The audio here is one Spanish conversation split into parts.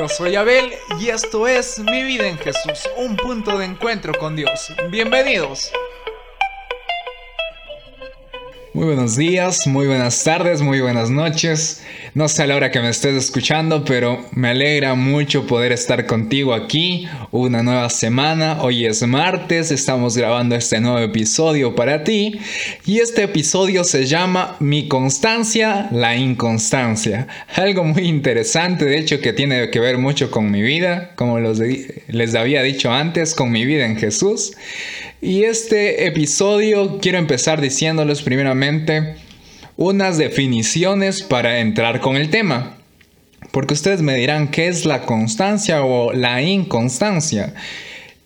Yo soy Abel y esto es Mi vida en Jesús, un punto de encuentro con Dios. Bienvenidos. Muy buenos días, muy buenas tardes, muy buenas noches. No sé a la hora que me estés escuchando, pero me alegra mucho poder estar contigo aquí. Una nueva semana, hoy es martes, estamos grabando este nuevo episodio para ti. Y este episodio se llama Mi constancia, la inconstancia. Algo muy interesante, de hecho, que tiene que ver mucho con mi vida, como les había dicho antes, con mi vida en Jesús. Y este episodio quiero empezar diciéndoles primeramente unas definiciones para entrar con el tema. Porque ustedes me dirán qué es la constancia o la inconstancia.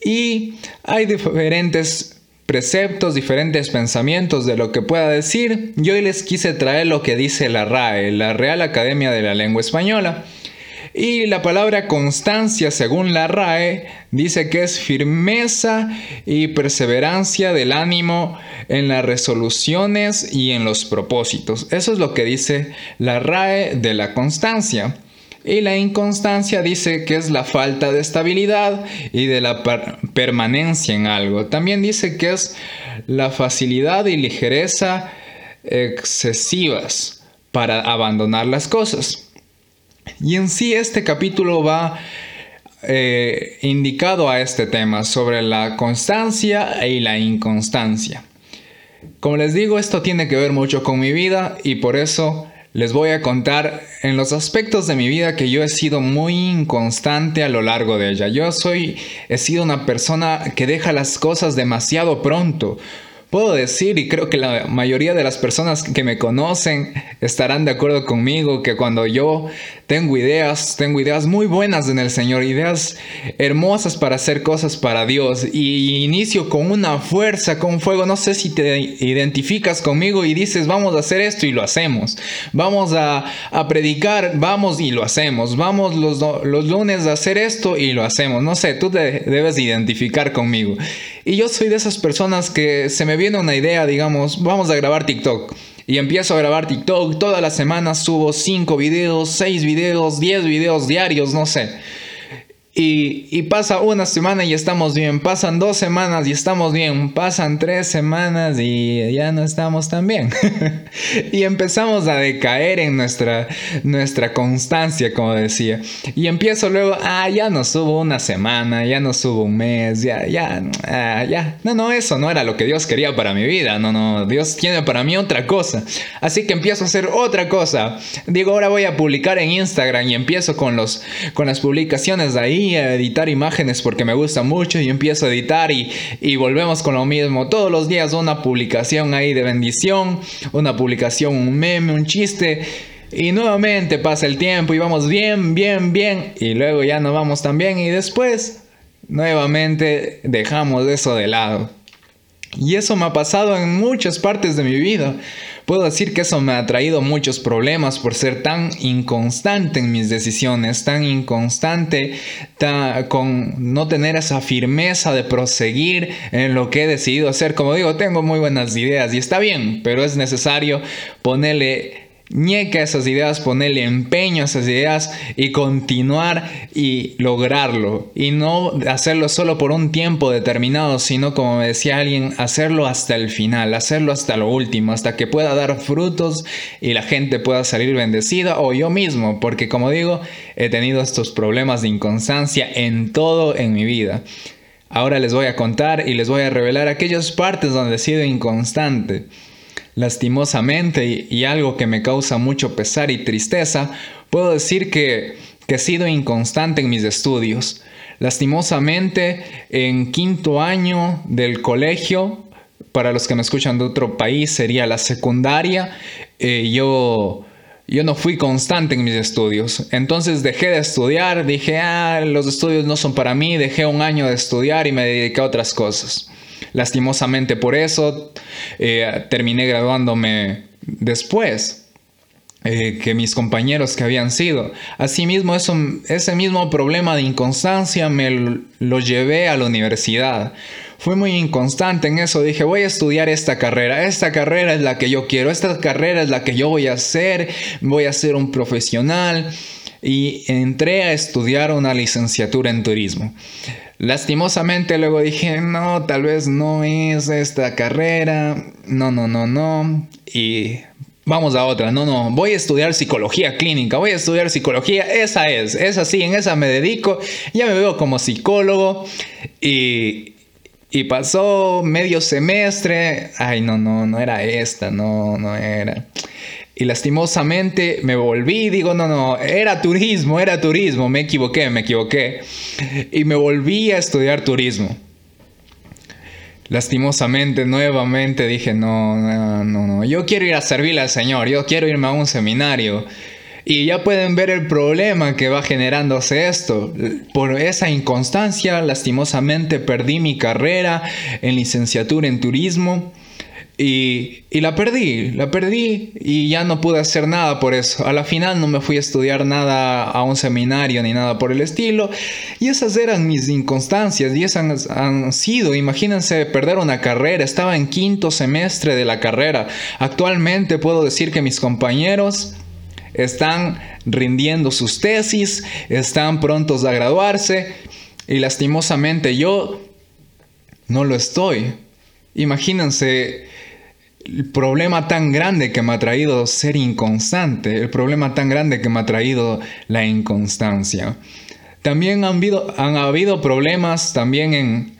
Y hay diferentes preceptos, diferentes pensamientos de lo que pueda decir. Yo hoy les quise traer lo que dice la RAE, la Real Academia de la Lengua Española. Y la palabra constancia, según la RAE, dice que es firmeza y perseverancia del ánimo en las resoluciones y en los propósitos. Eso es lo que dice la RAE de la constancia. Y la inconstancia dice que es la falta de estabilidad y de la permanencia en algo. También dice que es la facilidad y ligereza excesivas para abandonar las cosas. Y en sí este capítulo va eh, indicado a este tema sobre la constancia y la inconstancia. Como les digo, esto tiene que ver mucho con mi vida y por eso les voy a contar en los aspectos de mi vida que yo he sido muy inconstante a lo largo de ella. Yo soy, he sido una persona que deja las cosas demasiado pronto. Puedo decir, y creo que la mayoría de las personas que me conocen estarán de acuerdo conmigo, que cuando yo tengo ideas, tengo ideas muy buenas en el Señor, ideas hermosas para hacer cosas para Dios, y inicio con una fuerza, con fuego, no sé si te identificas conmigo y dices, vamos a hacer esto y lo hacemos, vamos a, predicar, vamos y lo hacemos, vamos los, los lunes a hacer esto y lo hacemos, no sé, tú te debes identificar conmigo. Y yo soy de esas personas que se me viene una idea, digamos, vamos a grabar TikTok. Y empiezo a grabar TikTok, todas las semanas subo 5 videos, 6 videos, 10 videos diarios, no sé. Y, pasa una semana y estamos bien, pasan dos semanas y estamos bien, pasan tres semanas y ya no estamos tan bien. y empezamos a decaer en nuestra, nuestra constancia, como decía. Y empiezo luego, ah, ya no subo una semana, ya no subo un mes, ya, ya, ah, ya. No, no, eso no era lo que Dios quería para mi vida, no, no, Dios tiene para mí otra cosa. Así que empiezo a hacer otra cosa. Digo, ahora voy a publicar en Instagram y empiezo con, los, con las publicaciones de ahí a editar imágenes porque me gusta mucho y empiezo a editar y, y volvemos con lo mismo. Todos los días una publicación ahí de bendición, una publicación, un meme, un chiste. Y nuevamente pasa el tiempo y vamos bien, bien, bien. Y luego ya no vamos tan bien y después nuevamente dejamos eso de lado. Y eso me ha pasado en muchas partes de mi vida. Puedo decir que eso me ha traído muchos problemas por ser tan inconstante en mis decisiones, tan inconstante, con no tener esa firmeza de proseguir en lo que he decidido hacer. Como digo, tengo muy buenas ideas y está bien, pero es necesario ponerle ñeca esas ideas, ponerle empeño a esas ideas y continuar y lograrlo. Y no hacerlo solo por un tiempo determinado, sino como me decía alguien, hacerlo hasta el final, hacerlo hasta lo último, hasta que pueda dar frutos y la gente pueda salir bendecida o yo mismo, porque como digo, he tenido estos problemas de inconstancia en todo en mi vida. Ahora les voy a contar y les voy a revelar aquellas partes donde he sido inconstante. Lastimosamente, y, algo que me causa mucho pesar y tristeza, puedo decir que, que he sido inconstante en mis estudios. Lastimosamente, en quinto año del colegio, para los que me escuchan de otro país, sería la secundaria, eh, yo, yo no fui constante en mis estudios. Entonces dejé de estudiar, dije, ah, los estudios no son para mí, dejé un año de estudiar y me dediqué a otras cosas. Lastimosamente por eso eh, terminé graduándome después. Eh, que mis compañeros que habían sido. Asimismo, eso, ese mismo problema de inconstancia me lo llevé a la universidad. Fui muy inconstante en eso. Dije, voy a estudiar esta carrera. Esta carrera es la que yo quiero. Esta carrera es la que yo voy a hacer. Voy a ser un profesional. Y entré a estudiar una licenciatura en turismo. Lastimosamente luego dije, no, tal vez no es esta carrera, no, no, no, no, y vamos a otra, no, no, voy a estudiar psicología clínica, voy a estudiar psicología, esa es, esa sí, en esa me dedico, ya me veo como psicólogo y, y pasó medio semestre, ay, no, no, no era esta, no, no era. Y lastimosamente me volví, digo, no, no, era turismo, era turismo, me equivoqué, me equivoqué. Y me volví a estudiar turismo. Lastimosamente, nuevamente dije, no, no, no, no, yo quiero ir a servirle al Señor, yo quiero irme a un seminario. Y ya pueden ver el problema que va generándose esto. Por esa inconstancia, lastimosamente perdí mi carrera en licenciatura en turismo y, la perdí, la perdí y ya no pude hacer nada por eso. A la final no me fui a estudiar nada a un seminario ni nada por el estilo. Y esas eran mis inconstancias y esas han, sido, imagínense perder una carrera. Estaba en quinto semestre de la carrera. Actualmente puedo decir que mis compañeros están rindiendo sus tesis, están prontos a graduarse y lastimosamente yo no lo estoy. Imagínense el problema tan grande que me ha traído ser inconstante, el problema tan grande que me ha traído la inconstancia. También han habido, problemas también en,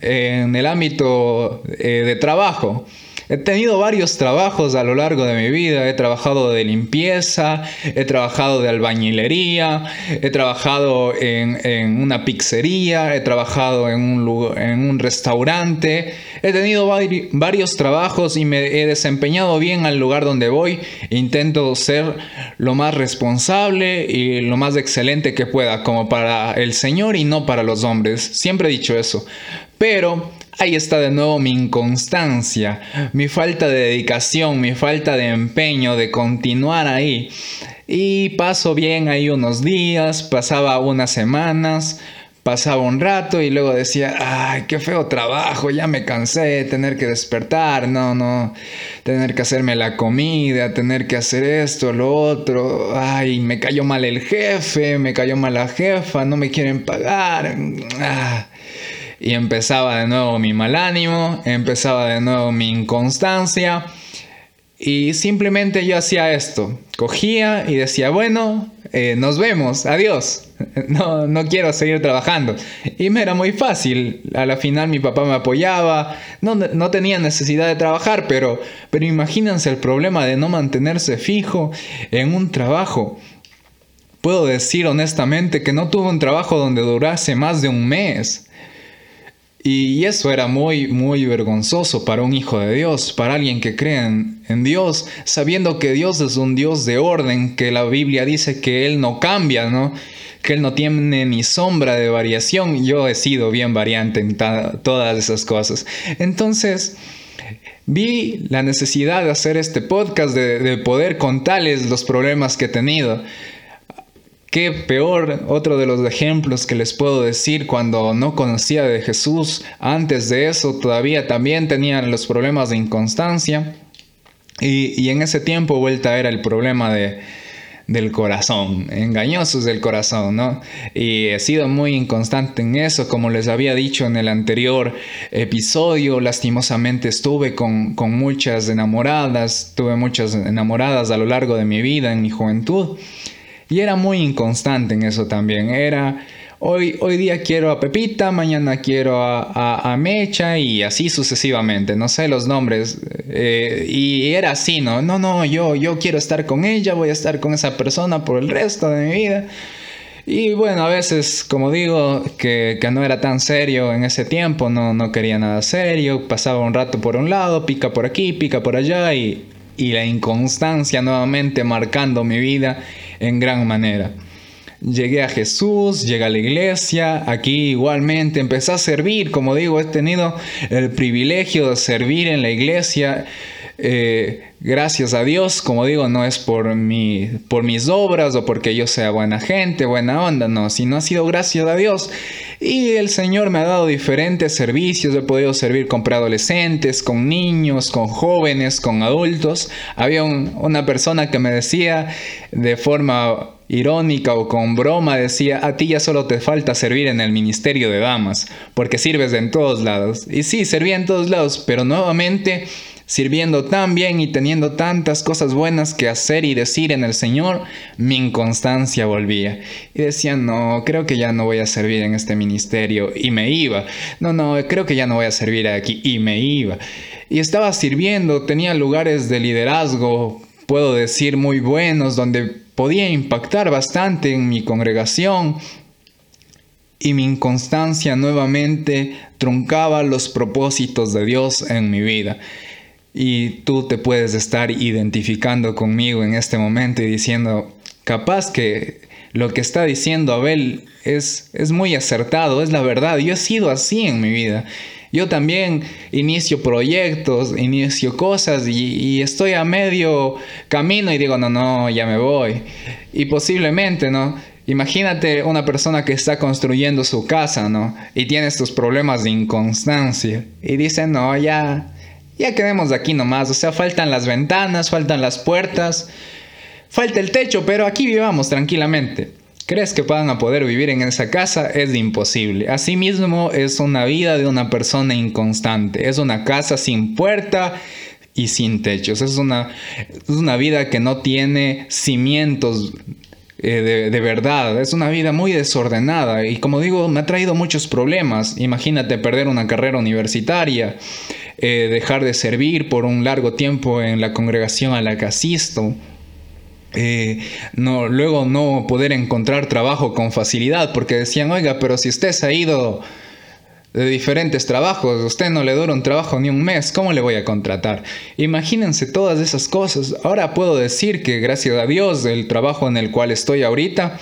en el ámbito eh, de trabajo. He tenido varios trabajos a lo largo de mi vida. He trabajado de limpieza, he trabajado de albañilería, he trabajado en, una pizzería, he trabajado en un, en un restaurante. He tenido varios trabajos y me he desempeñado bien al lugar donde voy. Intento ser lo más responsable y lo más excelente que pueda, como para el Señor y no para los hombres. Siempre he dicho eso. Pero ahí está de nuevo mi inconstancia, mi falta de dedicación, mi falta de empeño de continuar ahí. Y paso bien ahí unos días, pasaba unas semanas, pasaba un rato y luego decía, ay, qué feo trabajo, ya me cansé tener que despertar, no, no, tener que hacerme la comida, tener que hacer esto, lo otro, ay, me cayó mal el jefe, me cayó mal la jefa, no me quieren pagar. Ah y empezaba de nuevo mi mal ánimo, empezaba de nuevo mi inconstancia y simplemente yo hacía esto, cogía y decía, bueno, eh, nos vemos, adiós, no, no quiero seguir trabajando. Y me era muy fácil, a la final mi papá me apoyaba, no, no tenía necesidad de trabajar, pero, pero imagínense el problema de no mantenerse fijo en un trabajo. Puedo decir honestamente que no tuve un trabajo donde durase más de un mes. Y eso era muy, muy vergonzoso para un hijo de Dios, para alguien que cree en, Dios, sabiendo que Dios es un Dios de orden, que la Biblia dice que Él no cambia, ¿no? Que Él no tiene ni sombra de variación. Yo he sido bien variante en todas esas cosas. Entonces, vi la necesidad de hacer este podcast, de, de poder contarles los problemas que he tenido. Qué peor, otro de los ejemplos que les puedo decir cuando no conocía de Jesús, antes de eso todavía también tenían los problemas de inconstancia y, en ese tiempo vuelta era el problema de, del corazón, engañosos del corazón, ¿no? Y he sido muy inconstante en eso, como les había dicho en el anterior episodio, lastimosamente estuve con, con muchas enamoradas, tuve muchas enamoradas a lo largo de mi vida, en mi juventud. Y era muy inconstante en eso también. Era, hoy, hoy día quiero a Pepita, mañana quiero a, Mecha y así sucesivamente. No sé los nombres. Eh, y era así, ¿no? No, no, yo, yo quiero estar con ella, voy a estar con esa persona por el resto de mi vida. Y bueno, a veces, como digo, que, que, no era tan serio en ese tiempo, no, no quería nada serio, pasaba un rato por un lado, pica por aquí, pica por allá y, y la inconstancia nuevamente marcando mi vida en gran manera. Llegué a Jesús, llegué a la iglesia, aquí igualmente empecé a servir, como digo, he tenido el privilegio de servir en la iglesia. Eh, gracias a Dios, como digo, no es por, mi, por mis obras o porque yo sea buena gente, buena onda, no, sino ha sido gracias a Dios. Y el Señor me ha dado diferentes servicios, he podido servir con preadolescentes, con niños, con jóvenes, con adultos. Había una persona que me decía de forma irónica o con broma decía, a ti ya solo te falta servir en el ministerio de damas, porque sirves en todos lados. Y sí, servía en todos lados, pero nuevamente sirviendo tan bien y teniendo tantas cosas buenas que hacer y decir en el Señor, mi inconstancia volvía. Y decía, no, creo que ya no voy a servir en este ministerio. Y me iba. No, no, creo que ya no voy a servir aquí. Y me iba. Y estaba sirviendo, tenía lugares de liderazgo, puedo decir, muy buenos, donde podía impactar bastante en mi congregación y mi inconstancia nuevamente truncaba los propósitos de Dios en mi vida. Y tú te puedes estar identificando conmigo en este momento y diciendo, capaz que lo que está diciendo Abel es, es muy acertado, es la verdad. Yo he sido así en mi vida. Yo también inicio proyectos, inicio cosas y, estoy a medio camino y digo, no, no, ya me voy. Y posiblemente, ¿no? Imagínate una persona que está construyendo su casa, ¿no? Y tiene estos problemas de inconstancia. Y dice, no, ya, ya quedemos aquí nomás. O sea, faltan las ventanas, faltan las puertas, falta el techo, pero aquí vivamos tranquilamente crees que puedan a poder vivir en esa casa es imposible. Asimismo, es una vida de una persona inconstante. Es una casa sin puerta y sin techos. Es una, es una vida que no tiene cimientos eh, de, verdad. Es una vida muy desordenada y como digo, me ha traído muchos problemas. Imagínate perder una carrera universitaria, eh, dejar de servir por un largo tiempo en la congregación a la que asisto. Eh, no, luego no poder encontrar trabajo con facilidad porque decían, oiga, pero si usted se ha ido de diferentes trabajos, usted no le dura un trabajo ni un mes, ¿cómo le voy a contratar? Imagínense todas esas cosas. Ahora puedo decir que gracias a Dios el trabajo en el cual estoy ahorita,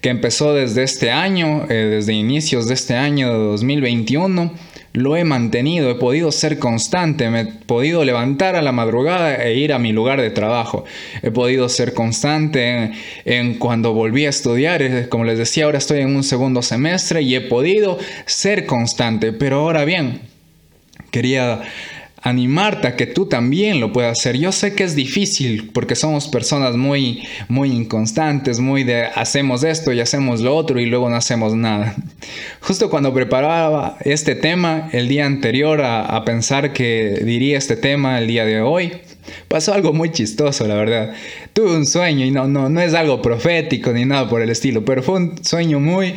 que empezó desde este año, eh, desde inicios de este año de 2021, lo he mantenido, he podido ser constante, me he podido levantar a la madrugada e ir a mi lugar de trabajo. He podido ser constante en, cuando volví a estudiar, como les decía, ahora estoy en un segundo semestre y he podido ser constante. Pero ahora bien, quería animarte a que tú también lo puedas hacer. Yo sé que es difícil porque somos personas muy, muy inconstantes, muy de hacemos esto y hacemos lo otro y luego no hacemos nada. Justo cuando preparaba este tema el día anterior a, pensar que diría este tema el día de hoy, pasó algo muy chistoso, la verdad. Tuve un sueño y no, no, no es algo profético ni nada por el estilo, pero fue un sueño muy,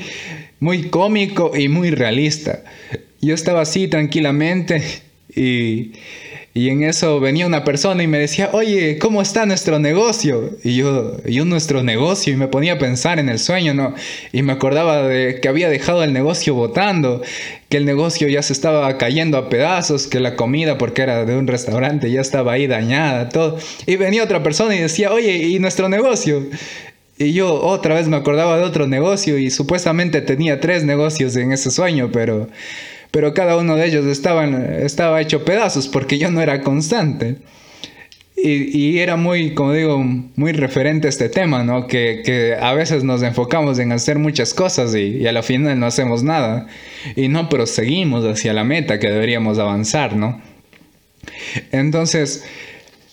muy cómico y muy realista. Yo estaba así tranquilamente y, en eso venía una persona y me decía, oye, ¿cómo está nuestro negocio? Y yo, yo nuestro negocio, y me ponía a pensar en el sueño, ¿no? Y me acordaba de que había dejado el negocio botando, que el negocio ya se estaba cayendo a pedazos, que la comida, porque era de un restaurante, ya estaba ahí dañada, todo. Y venía otra persona y decía, oye, ¿y nuestro negocio? Y yo otra vez me acordaba de otro negocio y supuestamente tenía tres negocios en ese sueño, pero pero cada uno de ellos estaba hecho pedazos porque yo no era constante. Y, era muy, como digo, muy referente a este tema, ¿no? Que, a veces nos enfocamos en hacer muchas cosas y, y, a la final no hacemos nada. Y no proseguimos hacia la meta que deberíamos avanzar, ¿no? Entonces,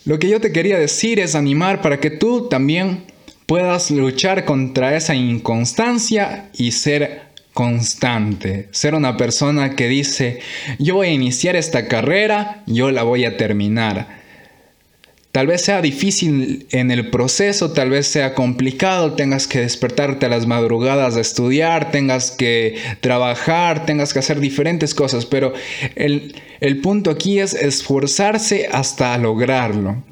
lo que yo te quería decir es animar para que tú también puedas luchar contra esa inconstancia y ser constante, ser una persona que dice, yo voy a iniciar esta carrera, yo la voy a terminar. Tal vez sea difícil en el proceso, tal vez sea complicado, tengas que despertarte a las madrugadas a estudiar, tengas que trabajar, tengas que hacer diferentes cosas, pero el, el punto aquí es esforzarse hasta lograrlo.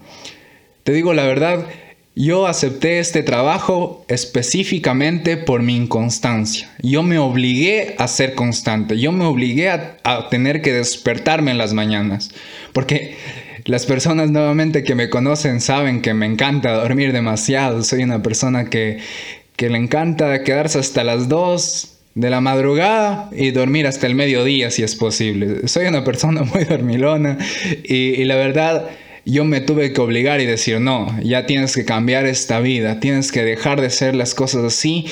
Te digo la verdad, yo acepté este trabajo específicamente por mi inconstancia. Yo me obligué a ser constante. Yo me obligué a, tener que despertarme en las mañanas. Porque las personas nuevamente que me conocen saben que me encanta dormir demasiado. Soy una persona que, le encanta quedarse hasta las 2 de la madrugada y dormir hasta el mediodía si es posible. Soy una persona muy dormilona y la verdad yo me tuve que obligar y decir, no, ya tienes que cambiar esta vida, tienes que dejar de hacer las cosas así,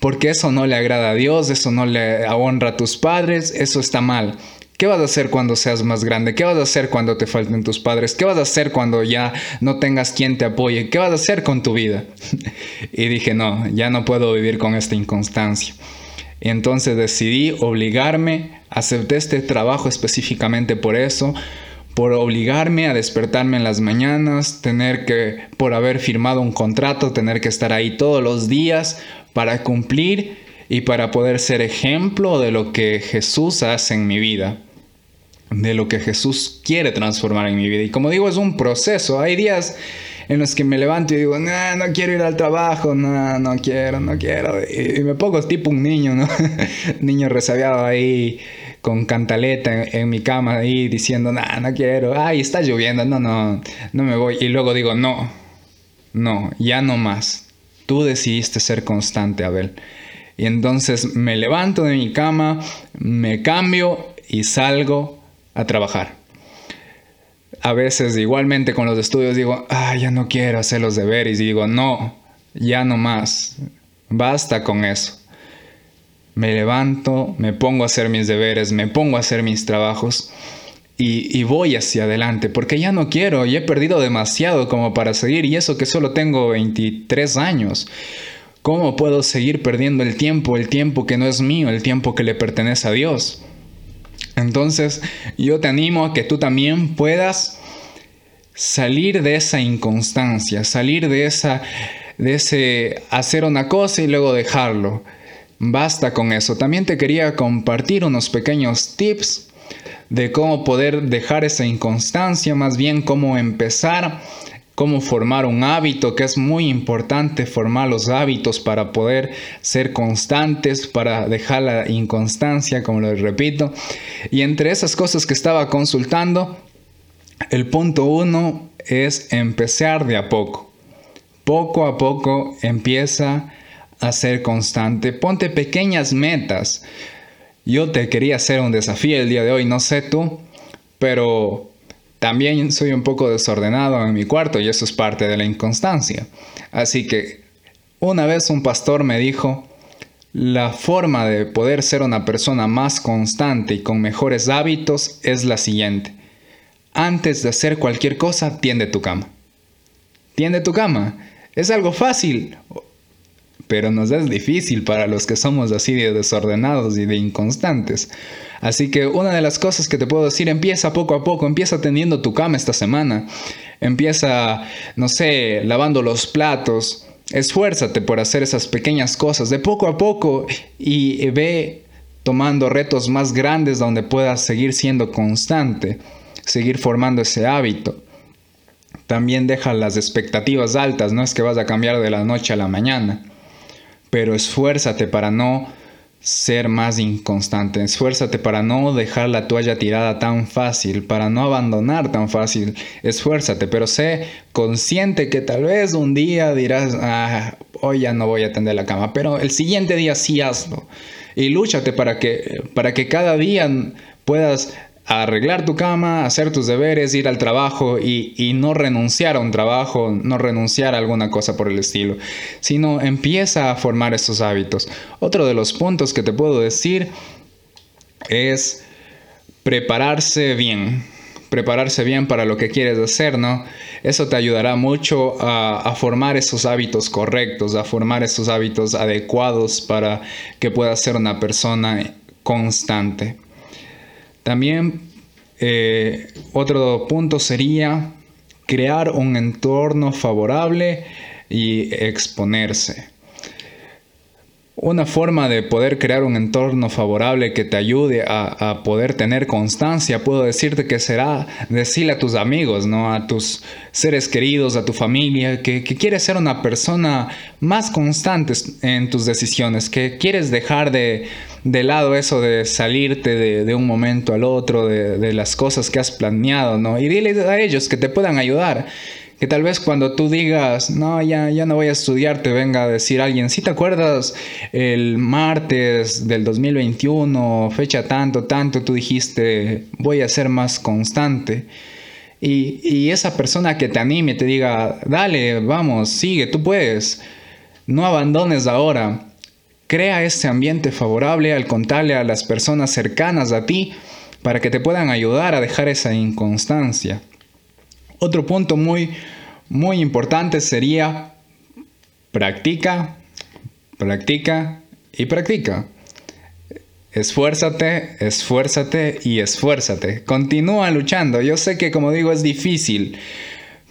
porque eso no le agrada a Dios, eso no le honra a tus padres, eso está mal. ¿Qué vas a hacer cuando seas más grande? ¿Qué vas a hacer cuando te falten tus padres? ¿Qué vas a hacer cuando ya no tengas quien te apoye? ¿Qué vas a hacer con tu vida? y dije, no, ya no puedo vivir con esta inconstancia. Entonces decidí obligarme, acepté este trabajo específicamente por eso, por obligarme a despertarme en las mañanas, tener que, por haber firmado un contrato, tener que estar ahí todos los días para cumplir y para poder ser ejemplo de lo que Jesús hace en mi vida de lo que Jesús quiere transformar en mi vida. Y como digo, es un proceso. Hay días en los que me levanto y digo, no, no quiero ir al trabajo, no, no quiero, no quiero. Y, me pongo tipo un niño, ¿no? niño resabiado ahí con cantaleta en, mi cama ahí diciendo, no, no quiero. Ay, está lloviendo, no, no, no me voy. Y luego digo, no, no, ya no más. Tú decidiste ser constante, Abel. Y entonces me levanto de mi cama, me cambio y salgo a trabajar. A veces igualmente con los estudios digo, ah, ya no quiero hacer los deberes y digo, no, ya no más, basta con eso. Me levanto, me pongo a hacer mis deberes, me pongo a hacer mis trabajos y, y, voy hacia adelante, porque ya no quiero, y he perdido demasiado como para seguir, y eso que solo tengo 23 años. ¿Cómo puedo seguir perdiendo el tiempo, el tiempo que no es mío, el tiempo que le pertenece a Dios? Entonces yo te animo a que tú también puedas salir de esa inconstancia, salir de esa de ese hacer una cosa y luego dejarlo. Basta con eso. También te quería compartir unos pequeños tips de cómo poder dejar esa inconstancia, más bien cómo empezar cómo formar un hábito, que es muy importante formar los hábitos para poder ser constantes, para dejar la inconstancia, como les repito. Y entre esas cosas que estaba consultando, el punto uno es empezar de a poco. Poco a poco empieza a ser constante. Ponte pequeñas metas. Yo te quería hacer un desafío el día de hoy, no sé tú, pero también soy un poco desordenado en mi cuarto y eso es parte de la inconstancia. Así que una vez un pastor me dijo, la forma de poder ser una persona más constante y con mejores hábitos es la siguiente. Antes de hacer cualquier cosa, tiende tu cama. Tiende tu cama. Es algo fácil, pero nos es difícil para los que somos así de desordenados y de inconstantes. Así que una de las cosas que te puedo decir, empieza poco a poco, empieza tendiendo tu cama esta semana, empieza, no sé, lavando los platos, esfuérzate por hacer esas pequeñas cosas de poco a poco y ve tomando retos más grandes donde puedas seguir siendo constante, seguir formando ese hábito. También deja las expectativas altas, no es que vas a cambiar de la noche a la mañana, pero esfuérzate para no ser más inconstante. Esfuérzate para no dejar la toalla tirada tan fácil, para no abandonar tan fácil. Esfuérzate, pero sé consciente que tal vez un día dirás, ah, hoy ya no voy a tender la cama, pero el siguiente día sí hazlo. Y lúchate para que, para que cada día puedas arreglar tu cama, hacer tus deberes, ir al trabajo y, no renunciar a un trabajo, no renunciar a alguna cosa por el estilo, sino empieza a formar esos hábitos. Otro de los puntos que te puedo decir es prepararse bien, prepararse bien para lo que quieres hacer, ¿no? Eso te ayudará mucho a, a, formar esos hábitos correctos, a formar esos hábitos adecuados para que puedas ser una persona constante. También eh, otro punto sería crear un entorno favorable y exponerse. Una forma de poder crear un entorno favorable que te ayude a, poder tener constancia, puedo decirte que será decirle a tus amigos, ¿no? a tus seres queridos, a tu familia, que, quieres ser una persona más constante en tus decisiones, que quieres dejar de, lado eso de salirte de, un momento al otro, de, de, las cosas que has planeado, ¿no? Y dile a ellos que te puedan ayudar que tal vez cuando tú digas, no, ya, ya no voy a estudiar, te venga a decir alguien, si te acuerdas el martes del 2021, fecha tanto, tanto, tú dijiste, voy a ser más constante. Y, y esa persona que te anime, te diga, dale, vamos, sigue, tú puedes, no abandones ahora. Crea ese ambiente favorable al contarle a las personas cercanas a ti para que te puedan ayudar a dejar esa inconstancia. Otro punto muy, muy importante sería practica, practica y practica. Esfuérzate, esfuérzate y esfuérzate. Continúa luchando. Yo sé que como digo es difícil,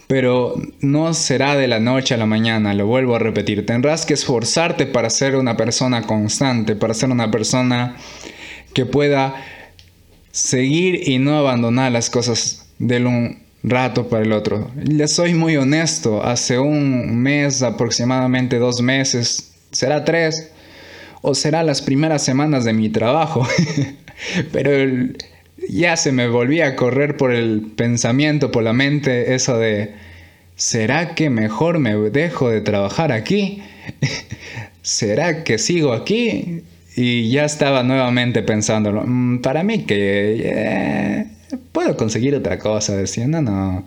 pero no será de la noche a la mañana, lo vuelvo a repetir. Tendrás que esforzarte para ser una persona constante, para ser una persona que pueda seguir y no abandonar las cosas de un rato para el otro. Le soy muy honesto, hace un mes, aproximadamente dos meses, será tres, o será las primeras semanas de mi trabajo. Pero ya se me volvía a correr por el pensamiento, por la mente, eso de, ¿será que mejor me dejo de trabajar aquí? ¿Será que sigo aquí? Y ya estaba nuevamente pensándolo. Mm, para mí que eh, puedo conseguir otra cosa. Decía, no, no.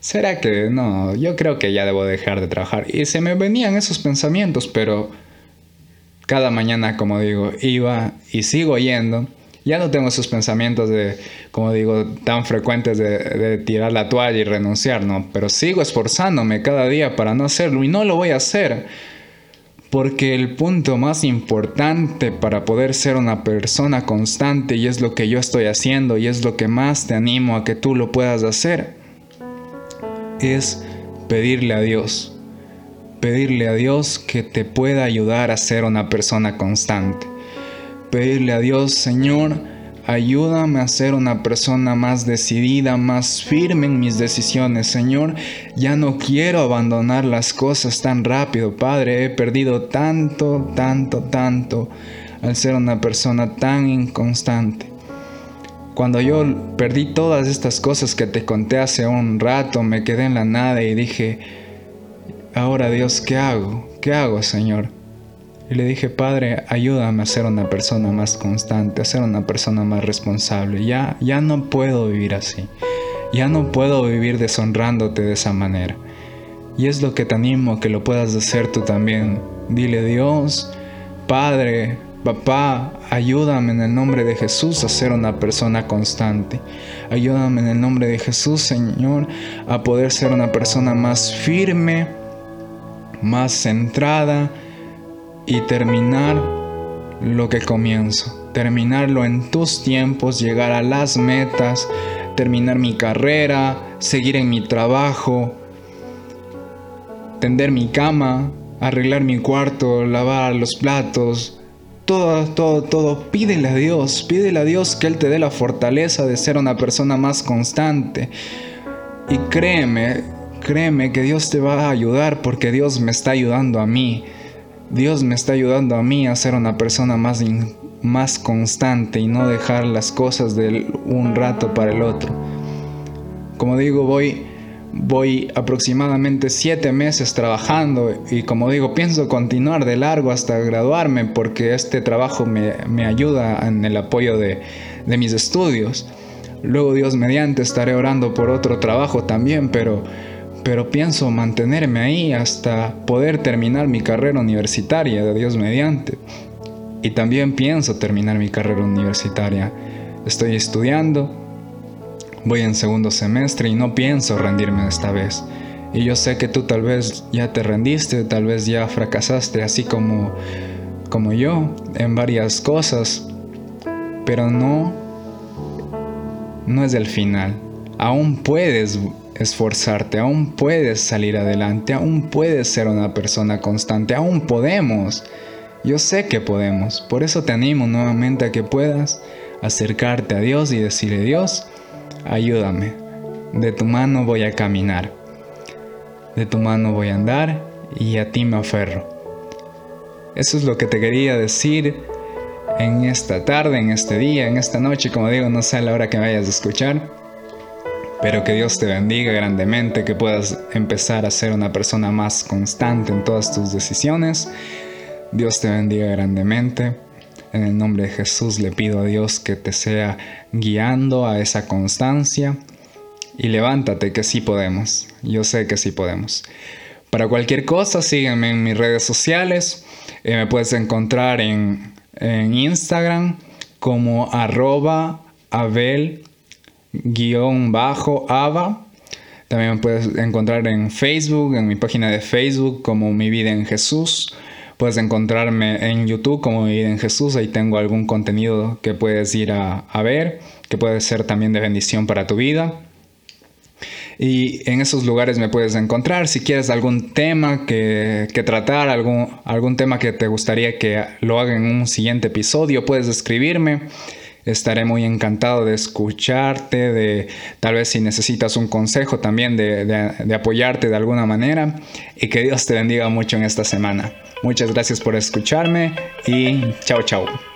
¿Será que no? Yo creo que ya debo dejar de trabajar. Y se me venían esos pensamientos, pero cada mañana, como digo, iba y sigo yendo. Ya no tengo esos pensamientos de, como digo, tan frecuentes de, tirar la toalla y renunciar, no. Pero sigo esforzándome cada día para no hacerlo y no lo voy a hacer. Porque el punto más importante para poder ser una persona constante, y es lo que yo estoy haciendo, y es lo que más te animo a que tú lo puedas hacer, es pedirle a Dios pedirle a Dios que te pueda ayudar a ser una persona constante. Pedirle a Dios, Señor, ayúdame a ser una persona más decidida, más firme en mis decisiones, Señor. Ya no quiero abandonar las cosas tan rápido, Padre. He perdido tanto, tanto, tanto al ser una persona tan inconstante. Cuando yo perdí todas estas cosas que te conté hace un rato, me quedé en la nada y dije, ahora Dios, ¿qué hago? ¿Qué hago, Señor? Y le dije, Padre, ayúdame a ser una persona más constante, a ser una persona más responsable. Ya, ya no puedo vivir así. Ya no puedo vivir deshonrándote de esa manera. Y es lo que te animo a que lo puedas hacer tú también. Dile, Dios, Padre, Papá, ayúdame en el nombre de Jesús a ser una persona constante. Ayúdame en el nombre de Jesús, Señor, a poder ser una persona más firme más centrada y terminar lo que comienzo. Terminarlo en tus tiempos, llegar a las metas, terminar mi carrera, seguir en mi trabajo, tender mi cama, arreglar mi cuarto, lavar los platos, todo, todo, todo, pídele a Dios, pídele a Dios que Él te dé la fortaleza de ser una persona más constante. Y créeme, Créeme que Dios te va a ayudar porque Dios me está ayudando a mí. Dios me está ayudando a mí a ser una persona más, más constante y no dejar las cosas de un rato para el otro. Como digo, voy, voy aproximadamente siete meses trabajando y como digo, pienso continuar de largo hasta graduarme porque este trabajo me, ayuda en el apoyo de, de mis estudios. Luego Dios mediante estaré orando por otro trabajo también, pero pero pienso mantenerme ahí hasta poder terminar mi carrera universitaria, de Dios mediante. Y también pienso terminar mi carrera universitaria. Estoy estudiando, voy en segundo semestre y no pienso rendirme esta vez. Y yo sé que tú tal vez ya te rendiste, tal vez ya fracasaste, así como, como yo, en varias cosas, pero no, no es el final. Aún puedes esforzarte, aún puedes salir adelante, aún puedes ser una persona constante, aún podemos. Yo sé que podemos, por eso te animo nuevamente a que puedas acercarte a Dios y decirle, Dios, ayúdame, de tu mano voy a caminar, de tu mano voy a andar y a ti me aferro. Eso es lo que te quería decir en esta tarde, en este día, en esta noche, como digo, no sé la hora que vayas a escuchar. Pero que Dios te bendiga grandemente, que puedas empezar a ser una persona más constante en todas tus decisiones. Dios te bendiga grandemente. En el nombre de Jesús le pido a Dios que te sea guiando a esa constancia. Y levántate que sí podemos. Yo sé que sí podemos. Para cualquier cosa, sígueme en mis redes sociales. Eh, me puedes encontrar en, en Instagram como arroba abel-ava. También me puedes encontrar en Facebook, en mi página de Facebook como Mi Vida en Jesús. Puedes encontrarme en YouTube como Mi Vida en Jesús. Ahí tengo algún contenido que puedes ir a, a ver, que puede ser también de bendición para tu vida. Y en esos lugares me puedes encontrar. Si quieres algún tema que, tratar, algún, algún tema que te gustaría que lo haga en un siguiente episodio, puedes escribirme. Estaré muy encantado de escucharte, de tal vez si necesitas un consejo también, de, de apoyarte de alguna manera. Y que Dios te bendiga mucho en esta semana. Muchas gracias por escucharme y chao chao.